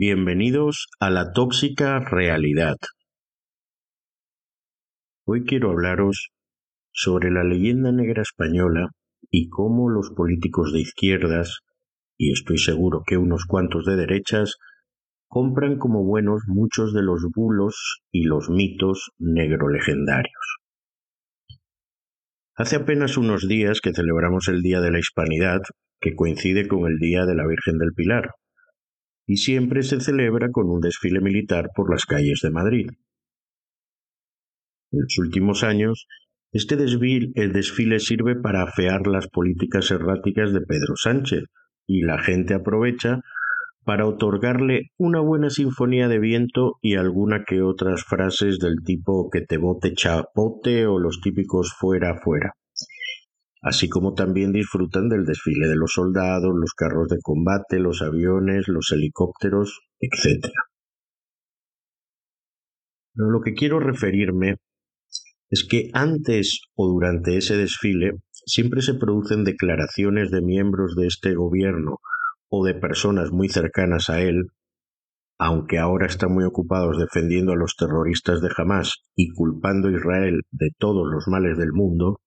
bienvenidos a la tóxica realidad. Hoy quiero hablaros sobre la leyenda negra española y cómo los políticos de izquierdas, y estoy seguro que unos cuantos de derechas, compran como buenos muchos de los bulos y los mitos negro legendarios. Hace apenas unos días que celebramos el Día de la Hispanidad, que coincide con el Día de la Virgen del Pilar, y siempre se celebra con un desfile militar por las calles de Madrid. En los últimos años, este desfile, el desfile sirve para afear las políticas erráticas de Pedro Sánchez, y la gente aprovecha para otorgarle una buena sinfonía de viento y alguna que otras frases del tipo que te bote chapote o los típicos fuera fuera. Así como también disfrutan del desfile de los soldados, los carros de combate, los aviones, los helicópteros, etc. Pero lo que quiero referirme es que antes o durante ese desfile siempre se producen declaraciones de miembros de este gobierno o de personas muy cercanas a él, aunque ahora están muy ocupados defendiendo a los terroristas de Hamas y culpando a Israel de todos los males del mundo,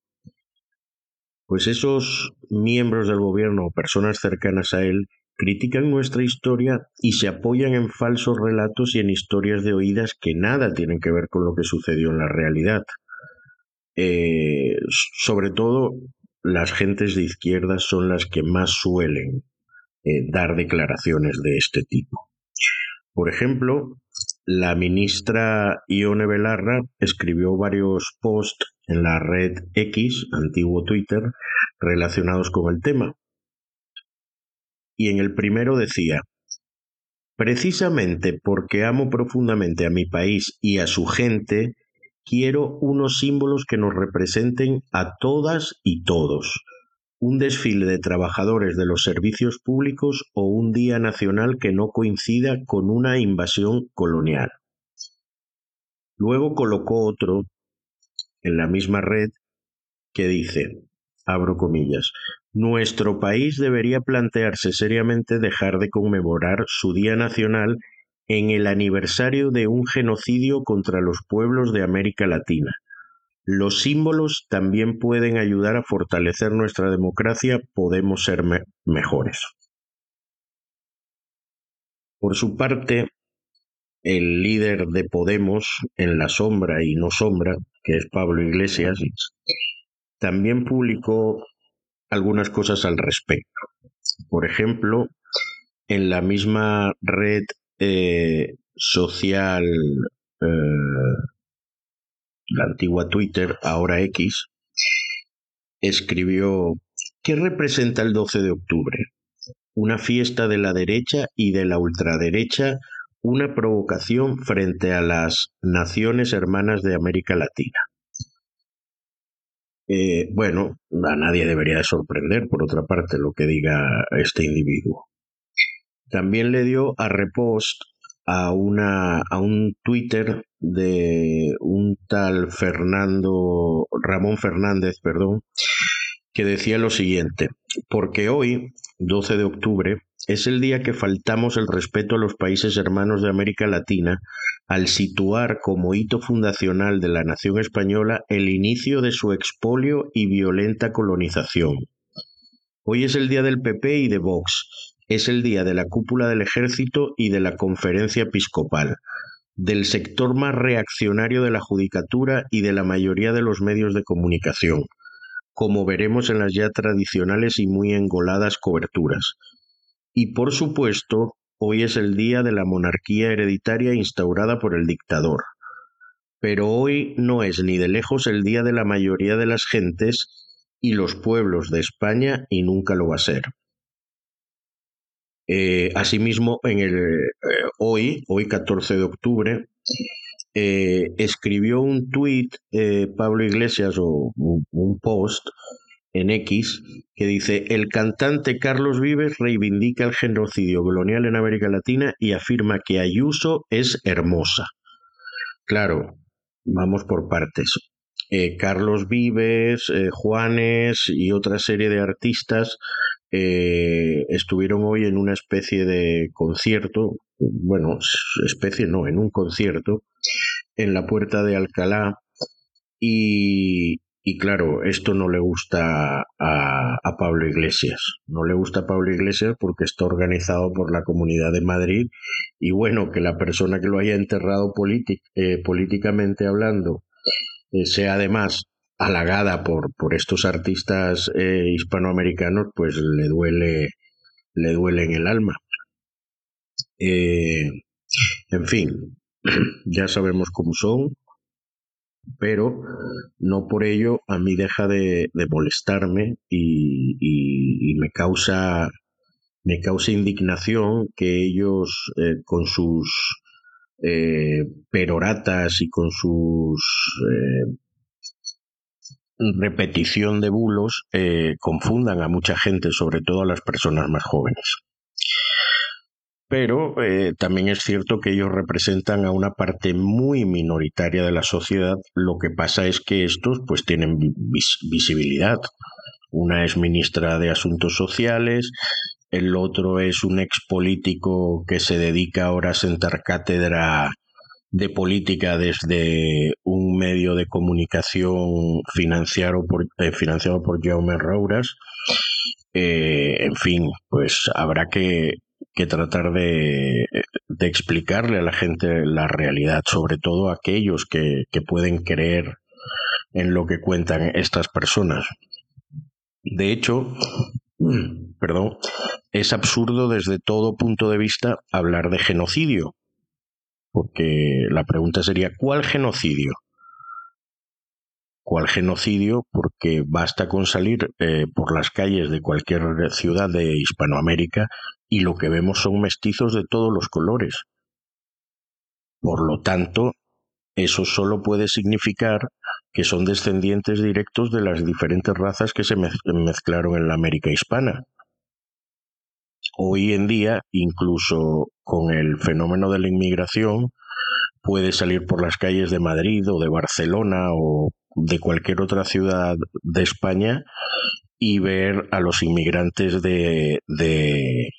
pues esos miembros del gobierno o personas cercanas a él critican nuestra historia y se apoyan en falsos relatos y en historias de oídas que nada tienen que ver con lo que sucedió en la realidad. Eh, sobre todo, las gentes de izquierda son las que más suelen eh, dar declaraciones de este tipo. Por ejemplo, la ministra Ione Belarra escribió varios posts en la red X, antiguo Twitter, relacionados con el tema. Y en el primero decía, precisamente porque amo profundamente a mi país y a su gente, quiero unos símbolos que nos representen a todas y todos, un desfile de trabajadores de los servicios públicos o un día nacional que no coincida con una invasión colonial. Luego colocó otro en la misma red que dice, abro comillas, nuestro país debería plantearse seriamente dejar de conmemorar su Día Nacional en el aniversario de un genocidio contra los pueblos de América Latina los símbolos también pueden ayudar a fortalecer nuestra democracia, podemos ser mejores. Por su parte, el líder de Podemos en la sombra y no sombra, que es Pablo Iglesias, también publicó algunas cosas al respecto. Por ejemplo, en la misma red eh, social eh, la antigua Twitter, ahora X, escribió, ¿qué representa el 12 de octubre? Una fiesta de la derecha y de la ultraderecha, una provocación frente a las naciones hermanas de América Latina. Eh, bueno, a nadie debería de sorprender, por otra parte, lo que diga este individuo. También le dio a repost a, una, a un Twitter de un tal Fernando, Ramón Fernández, perdón, que decía lo siguiente, porque hoy, 12 de octubre, es el día que faltamos el respeto a los países hermanos de América Latina al situar como hito fundacional de la nación española el inicio de su expolio y violenta colonización. Hoy es el día del PP y de Vox, es el día de la cúpula del ejército y de la conferencia episcopal, del sector más reaccionario de la judicatura y de la mayoría de los medios de comunicación, como veremos en las ya tradicionales y muy engoladas coberturas. Y por supuesto, hoy es el día de la monarquía hereditaria instaurada por el dictador. Pero hoy no es ni de lejos el día de la mayoría de las gentes y los pueblos de España y nunca lo va a ser. Eh, asimismo, en el, eh, hoy, hoy 14 de octubre, eh, escribió un tuit Pablo Iglesias o un, post en X que dice, el cantante Carlos Vives reivindica el genocidio colonial en América Latina y afirma que Ayuso es hermosa. Claro, vamos por partes. Carlos Vives, Juanes y otra serie de artistas eh, estuvieron hoy en una especie de concierto, bueno, especie no, en un concierto, en la puerta de Alcalá y, y claro, esto no le gusta a, a, Pablo Iglesias. No le gusta a Pablo Iglesias porque está organizado por la Comunidad de Madrid y bueno, que la persona que lo haya enterrado eh, políticamente hablando eh, sea además halagada por, por estos artistas eh, hispanoamericanos, pues le duele, le duele en el alma. Eh, en fin, ya sabemos cómo son, pero no por ello a mí deja de, molestarme y, me causa me causa indignación que ellos eh, con sus peroratas y con sus repetición de bulos eh, confundan a mucha gente, sobre todo a las personas más jóvenes. Pero eh, también es cierto que ellos representan a una parte muy minoritaria de la sociedad. Lo que pasa es que estos pues tienen visibilidad. Una es ministra de Asuntos Sociales, el otro es un ex político que se dedica ahora a sentar cátedra de política desde un medio de comunicación financiado por, eh, financiado por Jaume Rouras. Eh, en fin, pues habrá que, tratar de, explicarle a la gente la realidad, sobre todo a aquellos que, que pueden creer en lo que cuentan estas personas. De hecho, perdón, es absurdo desde todo punto de vista hablar de genocidio, porque la pregunta sería, ¿cuál genocidio? ¿Cuál genocidio? Porque basta con salir eh, por las calles de cualquier ciudad de Hispanoamérica y lo que vemos son mestizos de todos los colores. Por lo tanto, eso solo puede significar que son descendientes directos de las diferentes razas que se mezclaron en la América hispana. Hoy en día, incluso con el fenómeno de la inmigración, puede salir por las calles de Madrid o de Barcelona o de cualquier otra ciudad de España y ver a los inmigrantes de, de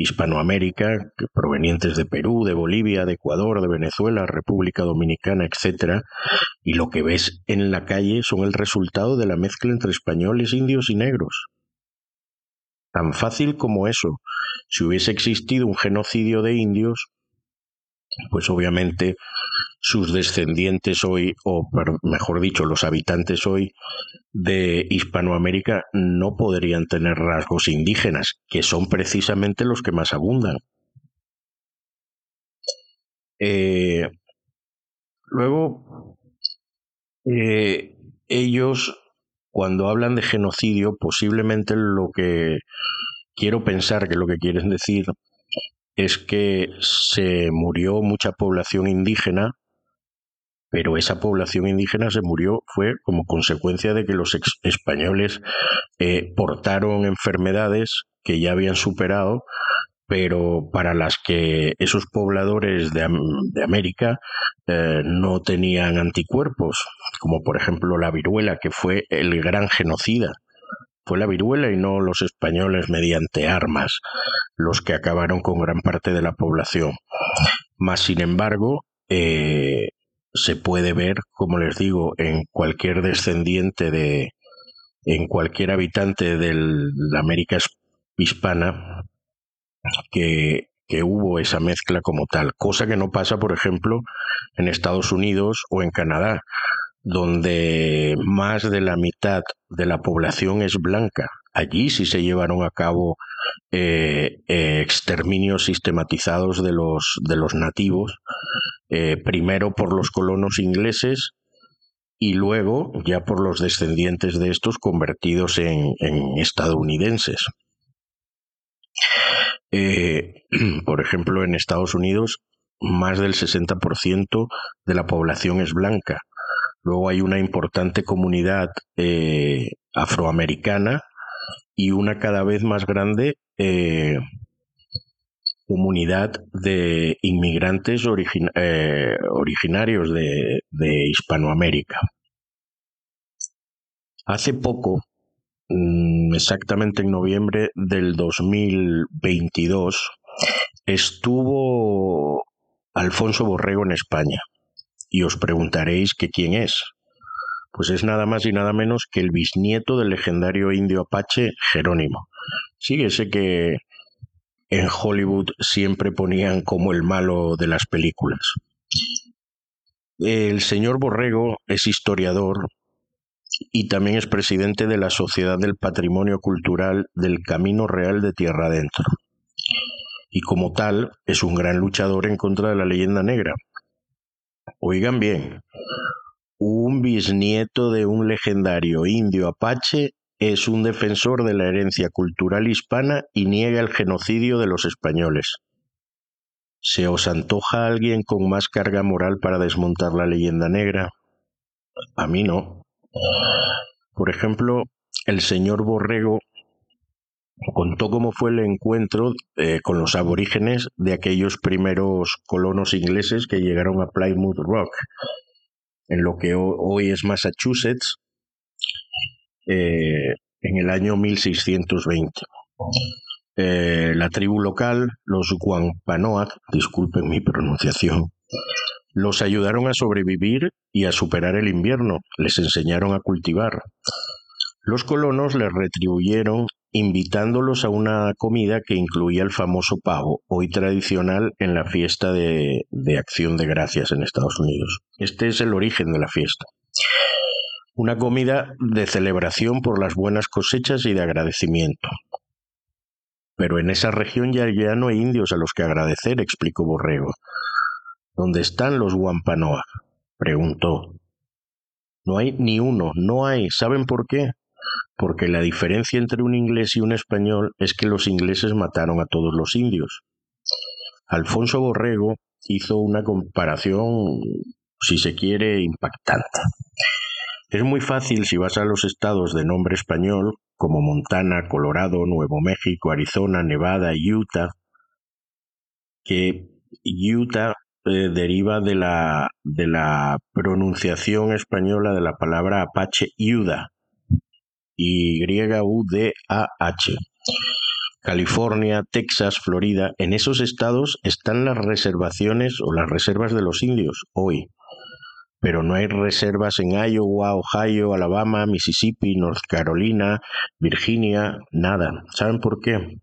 Hispanoamérica, provenientes de Perú, de Bolivia, de Ecuador, de Venezuela, República Dominicana, etc. Y lo que ves en la calle son el resultado de la mezcla entre españoles, indios y negros. Tan fácil como eso. Si hubiese existido un genocidio de indios, pues obviamente sus descendientes hoy, o mejor dicho, los habitantes hoy de Hispanoamérica no podrían tener rasgos indígenas, que son precisamente los que más abundan. Eh, luego, eh, ellos cuando hablan de genocidio, posiblemente lo que quiero pensar que lo que quieren decir es que se murió mucha población indígena, pero esa población indígena se murió fue como consecuencia de que los españoles eh, portaron enfermedades que ya habían superado pero para las que esos pobladores de, América eh, no tenían anticuerpos, como por ejemplo la viruela, que fue el gran genocida. Fue la viruela y no los españoles mediante armas los que acabaron con gran parte de la población. Más sin embargo, eh, se puede ver, como les digo, en cualquier descendiente de, en cualquier habitante de la América hispana, que, hubo esa mezcla como tal, cosa que no pasa, por ejemplo, en Estados Unidos o en Canadá, donde más de la mitad de la población es blanca. Allí sí se llevaron a cabo eh, exterminios sistematizados de los, de los nativos, eh, primero por los colonos ingleses y luego ya por los descendientes de estos convertidos en estadounidenses. Eh, por ejemplo, en Estados Unidos, más del 60% de la población es blanca. Luego hay una importante comunidad eh, afroamericana y una cada vez más grande eh, comunidad de inmigrantes originarios de Hispanoamérica. Hace poco mm, exactamente en noviembre del 2022, estuvo Alfonso Borrego en España. Y os preguntaréis que quién es. Pues es nada más y nada menos que el bisnieto del legendario indio apache Jerónimo. Sí, ese que en Hollywood siempre ponían como el malo de las películas. El señor Borrego es historiador y también es presidente de la Sociedad del Patrimonio Cultural del Camino Real de Tierra Adentro. Y como tal, es un gran luchador en contra de la leyenda negra. Oigan bien, un bisnieto de un legendario indio apache es un defensor de la herencia cultural hispana y niega el genocidio de los españoles. ¿Se os antoja alguien con más carga moral para desmontar la leyenda negra? A mí no. Por ejemplo, el señor Borrego contó cómo fue el encuentro eh, con los aborígenes de aquellos primeros colonos ingleses que llegaron a Plymouth Rock, en lo que hoy es Massachusetts, eh, en el año 1620. Eh, la tribu local, los Guampanoag, disculpen mi pronunciación, los ayudaron a sobrevivir y a superar el invierno, les enseñaron a cultivar. Los colonos les retribuyeron invitándolos a una comida que incluía el famoso pavo, hoy tradicional en la fiesta de, Acción de Gracias en Estados Unidos. Este es el origen de la fiesta una comida de celebración por las buenas cosechas y de agradecimiento. Pero en esa región ya, ya no hay indios a los que agradecer, explicó Borrego. ¿Dónde están los Wampanoag? preguntó. No hay ni uno, no hay. ¿Saben por qué? Porque la diferencia entre un inglés y un español es que los ingleses mataron a todos los indios. Alfonso Borrego hizo una comparación, si se quiere, impactante. Es muy fácil si vas a los estados de nombre español, como Montana, Colorado, Nuevo México, Arizona, Nevada, Utah, que Utah eh, deriva de la, de la pronunciación española de la palabra apache Yuda, Y-U-D-A-H. California, Texas, Florida, en esos estados están las reservaciones o las reservas de los indios hoy pero no hay reservas en Iowa, Ohio, Alabama, Mississippi, North Carolina, Virginia, nada. ¿Saben por qué?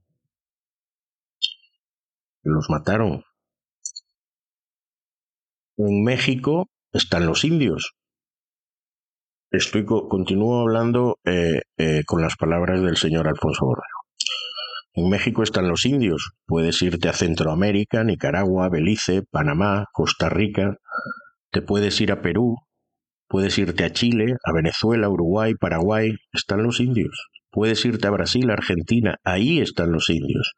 Los mataron. En México están los indios. Estoy continúo hablando eh, eh, con las palabras del señor Alfonso Borrero. En México están los indios. Puedes irte a Centroamérica, Nicaragua, Belice, Panamá, Costa Rica, te puedes ir a Perú, puedes irte a Chile, a Venezuela, Uruguay, Paraguay, están los indios. Puedes irte a Brasil, Argentina, ahí están los indios.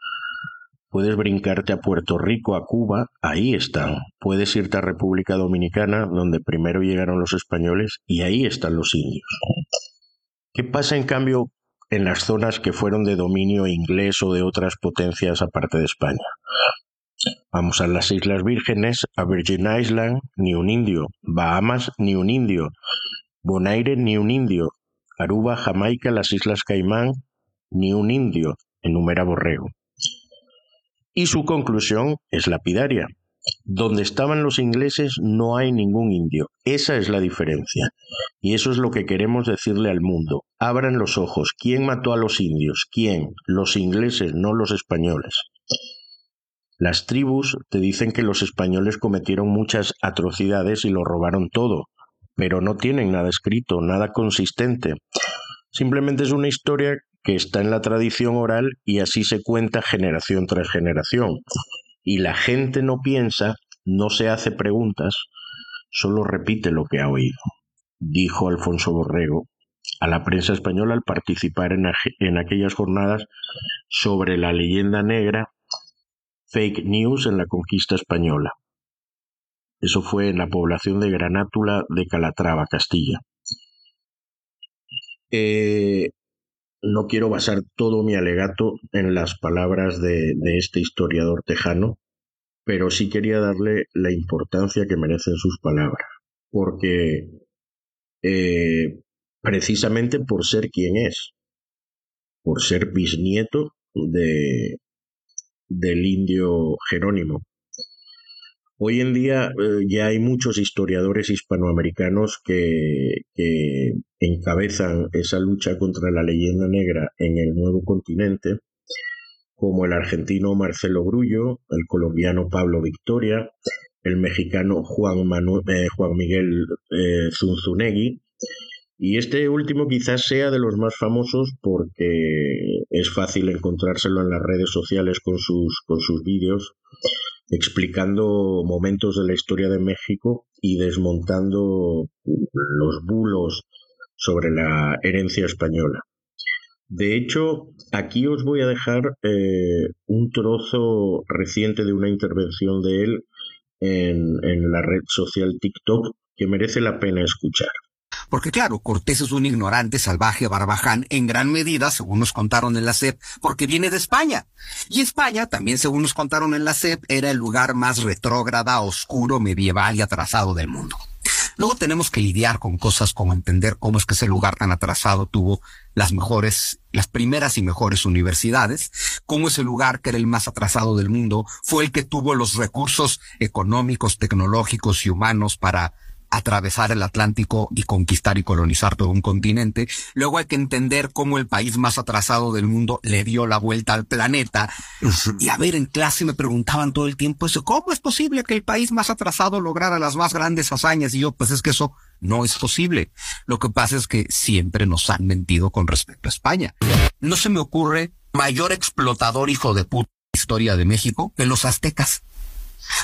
Puedes brincarte a Puerto Rico, a Cuba, ahí están. Puedes irte a República Dominicana, donde primero llegaron los españoles, y ahí están los indios. ¿Qué pasa en cambio en las zonas que fueron de dominio inglés o de otras potencias aparte de España? Vamos a las Islas Vírgenes, a Virgin Island, ni un indio. Bahamas, ni un indio. Bonaire, ni un indio. Aruba, Jamaica, las Islas Caimán, ni un indio, enumera Borrego. Y su conclusión es lapidaria. Donde estaban los ingleses no hay ningún indio. Esa es la diferencia. Y eso es lo que queremos decirle al mundo. Abran los ojos. ¿Quién mató a los indios? ¿Quién? Los ingleses, no los españoles. Las tribus te dicen que los españoles cometieron muchas atrocidades y lo robaron todo, pero no tienen nada escrito, nada consistente. Simplemente es una historia que está en la tradición oral y así se cuenta generación tras generación. Y la gente no piensa, no se hace preguntas, solo repite lo que ha oído, dijo Alfonso Borrego a la prensa española al participar en, en aquellas jornadas sobre la leyenda negra fake news en la conquista española. Eso fue en la población de Granátula de Calatrava, Castilla. Eh, no quiero basar todo mi alegato en las palabras de, este historiador tejano, pero sí quería darle la importancia que merecen sus palabras, porque eh, precisamente por ser quien es, por ser bisnieto de, del indio Jerónimo. Hoy en día eh, ya hay muchos historiadores hispanoamericanos que, encabezan esa lucha contra la leyenda negra en el nuevo continente, como el argentino Marcelo Grullo, el colombiano Pablo Victoria, el mexicano Juan, eh, Juan Miguel eh, Zunzunegui, y este último quizás sea de los más famosos porque es fácil encontrárselo en las redes sociales con sus, con sus vídeos explicando momentos de la historia de México y desmontando los bulos sobre la herencia española. De hecho, aquí os voy a dejar eh, un trozo reciente de una intervención de él en, en la red social TikTok que merece la pena escuchar. Porque claro, Cortés es un ignorante, salvaje, barbaján, en gran medida, según nos contaron en la SEP, porque viene de España. Y España, también según nos contaron en la SEP, era el lugar más retrógrada, oscuro, medieval y atrasado del mundo. Luego tenemos que lidiar con cosas como entender cómo es que ese lugar tan atrasado tuvo las mejores, las primeras y mejores universidades, cómo ese lugar que era el más atrasado del mundo fue el que tuvo los recursos económicos, tecnológicos y humanos para atravesar el Atlántico y conquistar y colonizar todo un continente. Luego hay que entender cómo el país más atrasado del mundo le dio la vuelta al planeta. Y a ver, en clase me preguntaban todo el tiempo eso, ¿cómo es posible que el país más atrasado lograra las más grandes hazañas? Y yo, pues es que eso no es posible. Lo que pasa es que siempre nos han mentido con respecto a España. No se me ocurre mayor explotador hijo de puta historia de México que los aztecas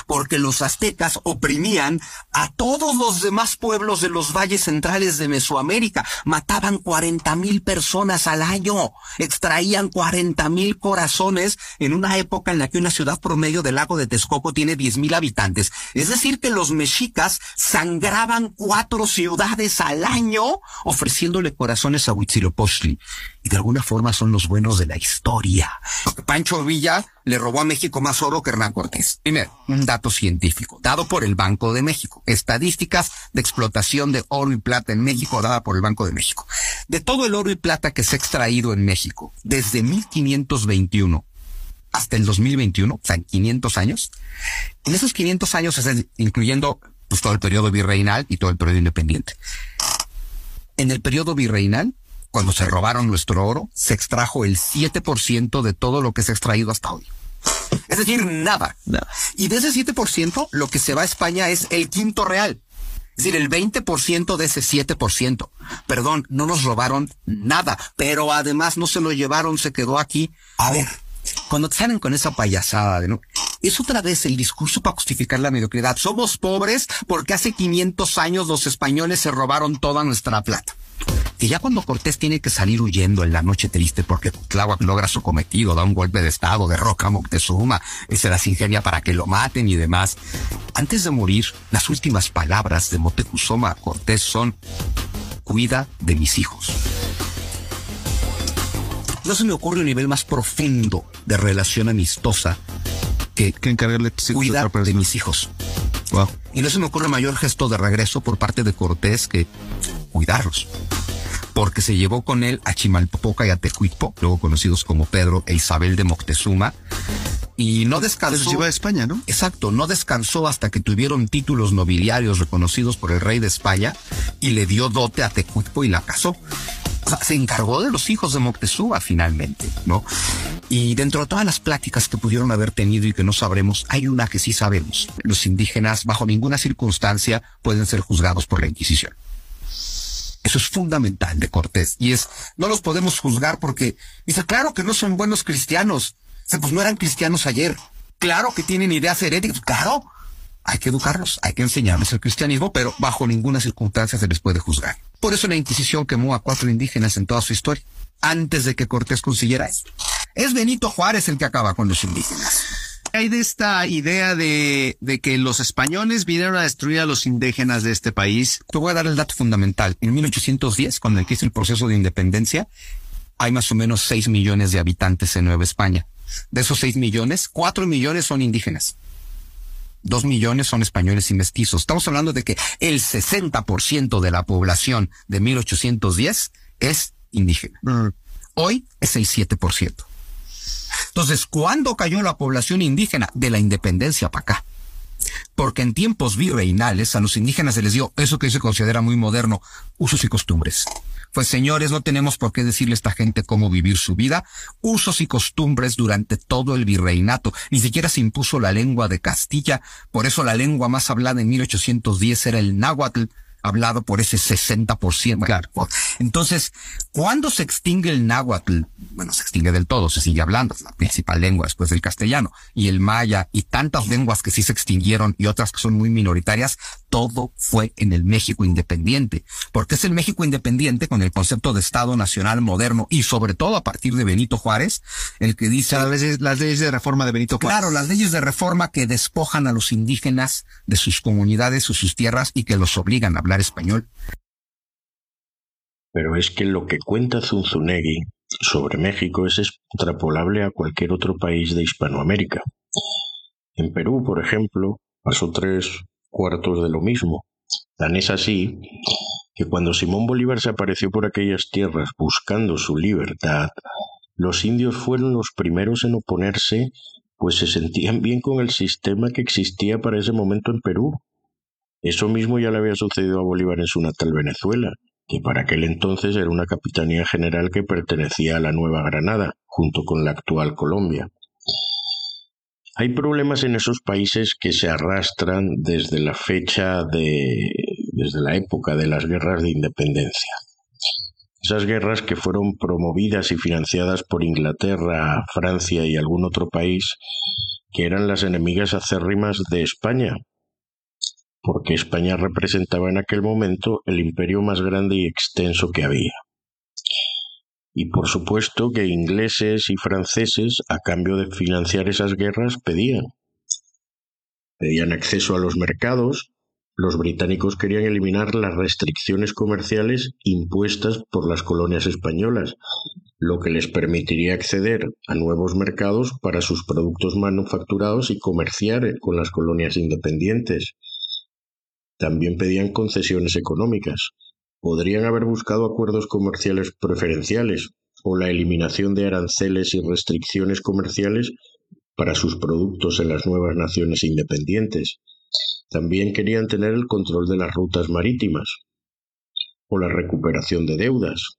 porque los aztecas oprimían a todos los demás pueblos de los valles centrales de Mesoamérica. Mataban 40 mil personas al año, extraían 40 mil corazones en una época en la que una ciudad promedio del lago de Texcoco tiene 10 mil habitantes. Es decir, que los mexicas sangraban cuatro ciudades al año ofreciéndole corazones a Huitzilopochtli. Y de alguna forma son los buenos de la historia. Pancho Villa le robó a México más oro que Hernán Cortés. Primero, un dato científico, dado por el Banco de México. Estadísticas de explotación de oro y plata en México, dada por el Banco de México. De todo el oro y plata que se ha extraído en México, desde 1521 hasta el 2021, o sea, en 500 años, en esos 500 años, incluyendo pues, todo el periodo virreinal y todo el periodo independiente. En el periodo virreinal, cuando se robaron nuestro oro, se extrajo el 7% de todo lo que se ha extraído hasta hoy. Es decir, nada. Y de ese 7%, lo que se va a España es el quinto real. Es decir, el 20% de ese 7%. Perdón, no nos robaron nada, pero además no se lo llevaron, se quedó aquí. A ver, cuando te salen con esa payasada de no, es otra vez el discurso para justificar la mediocridad. Somos pobres porque hace 500 años los españoles se robaron toda nuestra plata que ya cuando Cortés tiene que salir huyendo en la noche triste porque Tláhuac logra su cometido, da un golpe de estado, derroca a Moctezuma, y se las ingenia para que lo maten y demás. Antes de morir, las últimas palabras de Moctezuma a Cortés son, cuida de mis hijos. No se me ocurre un nivel más profundo de relación amistosa que, que encargarle cuidar de mis hijos. Y no se me ocurre mayor gesto de regreso por parte de Cortés que cuidarlos porque se llevó con él a Chimalpopoca y a Tecuitpo, luego conocidos como Pedro e Isabel de Moctezuma, y no descansó. Se llevó a España, ¿no? Exacto, no descansó hasta que tuvieron títulos nobiliarios reconocidos por el rey de España y le dio dote a Tecuitpo y la casó. Sea, se encargó de los hijos de Moctezuma finalmente, ¿no? Y dentro de todas las pláticas que pudieron haber tenido y que no sabremos, hay una que sí sabemos. Los indígenas bajo ninguna circunstancia pueden ser juzgados por la Inquisición. Eso es fundamental de Cortés. Y es, no los podemos juzgar porque dice, claro que no son buenos cristianos. Pues no eran cristianos ayer. Claro que tienen ideas heréticas. Claro. Hay que educarlos, hay que enseñarles el cristianismo, pero bajo ninguna circunstancia se les puede juzgar. Por eso la Inquisición quemó a cuatro indígenas en toda su historia, antes de que Cortés consiguiera eso. Es Benito Juárez el que acaba con los indígenas hay de esta idea de, que los españoles vinieron a destruir a los indígenas de este país? Te voy a dar el dato fundamental. En 1810, cuando empieza el proceso de independencia, hay más o menos 6 millones de habitantes en Nueva España. De esos 6 millones, 4 millones son indígenas. 2 millones son españoles y mestizos. Estamos hablando de que el 60% de la población de 1810 es indígena. Mm. Hoy es el 7%. Entonces, ¿cuándo cayó la población indígena? De la independencia para acá. Porque en tiempos virreinales a los indígenas se les dio eso que se considera muy moderno, usos y costumbres. Pues señores, no tenemos por qué decirle a esta gente cómo vivir su vida. Usos y costumbres durante todo el virreinato. Ni siquiera se impuso la lengua de Castilla. Por eso la lengua más hablada en 1810 era el náhuatl hablado por ese 60%. Claro. Entonces, ¿cuándo se extingue el náhuatl? Bueno, se extingue del todo, se sigue hablando, es la principal lengua después del castellano. Y el maya y tantas lenguas que sí se extinguieron y otras que son muy minoritarias, todo fue en el México independiente. Porque es el México independiente con el concepto de Estado Nacional moderno y sobre todo a partir de Benito Juárez, el que dice... Las leyes, las leyes de reforma de Benito Juárez. Claro, las leyes de reforma que despojan a los indígenas de sus comunidades o sus tierras y que los obligan a hablar español. Pero es que lo que cuenta Zunzunegui sobre México es extrapolable a cualquier otro país de Hispanoamérica. En Perú, por ejemplo, pasó tres cuartos de lo mismo. Tan es así que cuando Simón Bolívar se apareció por aquellas tierras buscando su libertad, los indios fueron los primeros en oponerse, pues se sentían bien con el sistema que existía para ese momento en Perú. Eso mismo ya le había sucedido a Bolívar en su natal Venezuela, que para aquel entonces era una capitanía general que pertenecía a la Nueva Granada, junto con la actual Colombia. Hay problemas en esos países que se arrastran desde la fecha de. desde la época de las guerras de independencia. Esas guerras que fueron promovidas y financiadas por Inglaterra, Francia y algún otro país, que eran las enemigas acérrimas de España, porque España representaba en aquel momento el imperio más grande y extenso que había. Y por supuesto que ingleses y franceses, a cambio de financiar esas guerras, pedían. Pedían acceso a los mercados, los británicos querían eliminar las restricciones comerciales impuestas por las colonias españolas, lo que les permitiría acceder a nuevos mercados para sus productos manufacturados y comerciar con las colonias independientes. También pedían concesiones económicas. Podrían haber buscado acuerdos comerciales preferenciales o la eliminación de aranceles y restricciones comerciales para sus productos en las nuevas naciones independientes. También querían tener el control de las rutas marítimas o la recuperación de deudas.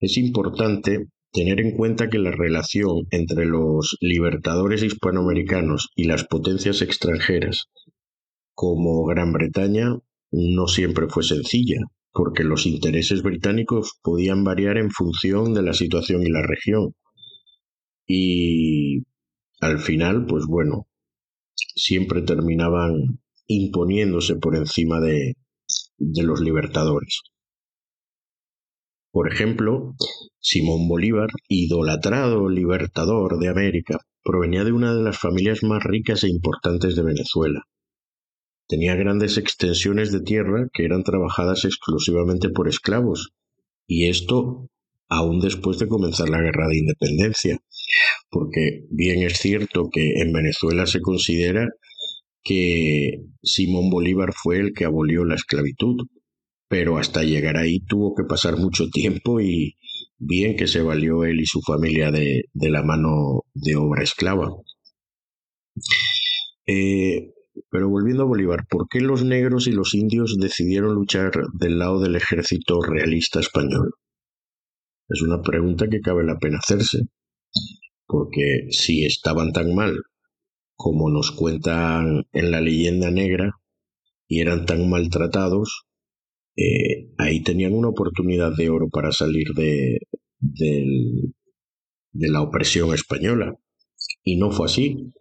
Es importante tener en cuenta que la relación entre los libertadores hispanoamericanos y las potencias extranjeras como Gran Bretaña no siempre fue sencilla, porque los intereses británicos podían variar en función de la situación y la región. Y al final, pues bueno, siempre terminaban imponiéndose por encima de, de los libertadores. Por ejemplo, Simón Bolívar, idolatrado libertador de América, provenía de una de las familias más ricas e importantes de Venezuela Tenía grandes extensiones de tierra que eran trabajadas exclusivamente por esclavos, y esto aún después de comenzar la guerra de independencia, porque bien es cierto que en Venezuela se considera que Simón Bolívar fue el que abolió la esclavitud, pero hasta llegar ahí tuvo que pasar mucho tiempo y bien que se valió él y su familia de, la mano de obra esclava. Eh, pero volviendo a Bolívar, ¿por qué los negros y los indios decidieron luchar del lado del ejército realista español? Es una pregunta que cabe la pena hacerse, porque si estaban tan mal como nos cuentan en la leyenda negra y eran tan maltratados, eh, ahí tenían una oportunidad de oro para salir de, de la opresión española. Y no fue así.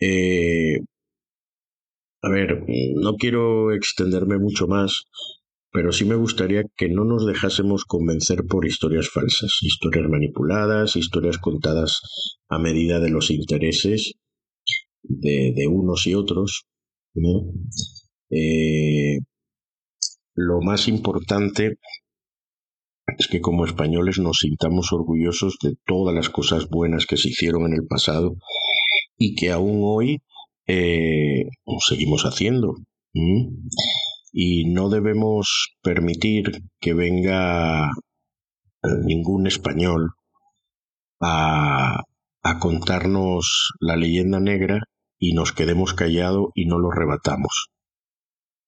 Eh, a ver, no quiero extenderme mucho más, pero sí me gustaría que no nos dejásemos convencer por historias falsas, historias manipuladas, historias contadas a medida de los intereses de, unos y otros. Eh, lo más importante es que como españoles nos sintamos orgullosos de todas las cosas buenas que se hicieron en el pasado y que aún hoy eh, seguimos haciendo. Y no debemos permitir que venga ningún español a, a contarnos la leyenda negra y nos quedemos callados y no lo rebatamos.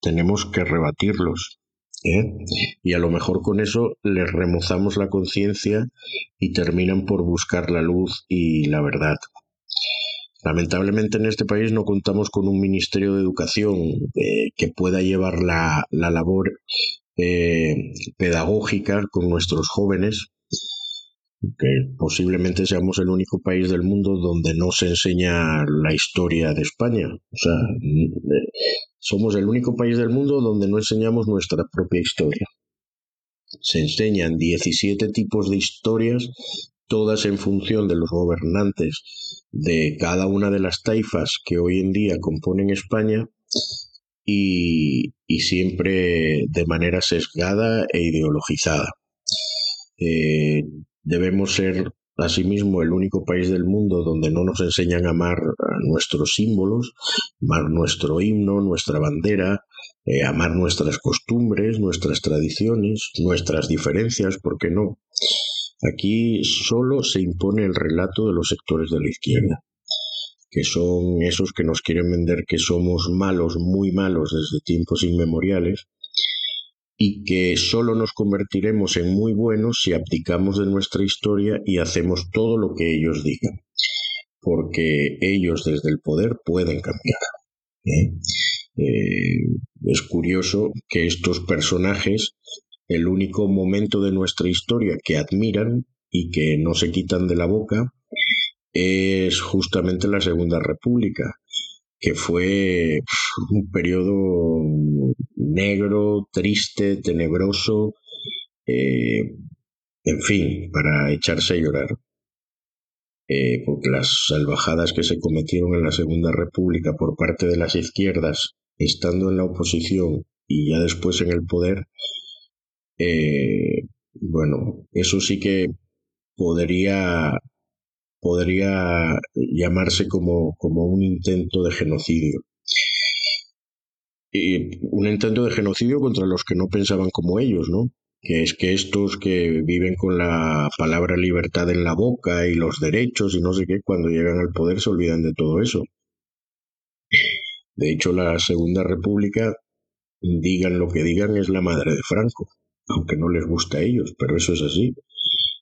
Tenemos que rebatirlos. ¿eh? Y a lo mejor con eso les remozamos la conciencia y terminan por buscar la luz y la verdad. Lamentablemente en este país no contamos con un Ministerio de Educación eh, que pueda llevar la, labor eh, pedagógica con nuestros jóvenes, que posiblemente seamos el único país del mundo donde no se enseña la historia de España. O sea, somos el único país del mundo donde no enseñamos nuestra propia historia. Se enseñan 17 tipos de historias, todas en función de los gobernantes de cada una de las taifas que hoy en día componen España y, siempre de manera sesgada e ideologizada. Eh, debemos ser asimismo el único país del mundo donde no nos enseñan a amar nuestros símbolos, amar nuestro himno, nuestra bandera, eh, amar nuestras costumbres, nuestras tradiciones, nuestras diferencias, ¿por qué no? Aquí solo se impone el relato de los sectores de la izquierda, que son esos que nos quieren vender que somos malos, muy malos desde tiempos inmemoriales, y que solo nos convertiremos en muy buenos si abdicamos de nuestra historia y hacemos todo lo que ellos digan, porque ellos desde el poder pueden cambiar. ¿eh? Eh, es curioso que estos personajes, el único momento de nuestra historia que admiran y que no se quitan de la boca, es justamente la Segunda República, que fue un periodo negro, triste, tenebroso, eh, en fin, para echarse a llorar. Eh, porque las salvajadas que se cometieron en la Segunda República por parte de las izquierdas, estando en la oposición y ya después en el poder, eh, bueno, eso sí que podría podría llamarse como, como un intento de genocidio. Y un intento de genocidio contra los que no pensaban como ellos, ¿no? Que es que estos que viven con la palabra libertad en la boca y los derechos y no sé qué, cuando llegan al poder se olvidan de todo eso. De hecho, la Segunda República, digan lo que digan, es la madre de Franco, aunque no les gusta a ellos, pero eso es así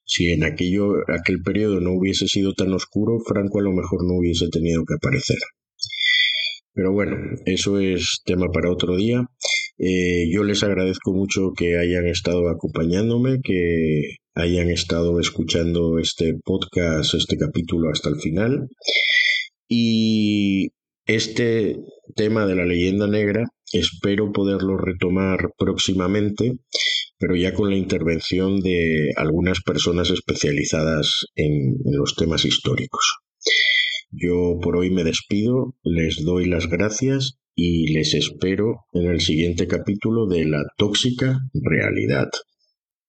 si en aquello, aquel periodo no hubiese sido tan oscuro, Franco a lo mejor no hubiese tenido que aparecer. Pero bueno, eso es tema para otro día. Eh, yo les agradezco mucho que hayan estado acompañándome, que hayan estado escuchando este podcast, este capítulo hasta el final. Y este tema de la leyenda negra espero poderlo retomar próximamente pero ya con la intervención de algunas personas especializadas en, los temas históricos. Yo por hoy me despido, les doy las gracias y les espero en el siguiente capítulo de La tóxica realidad.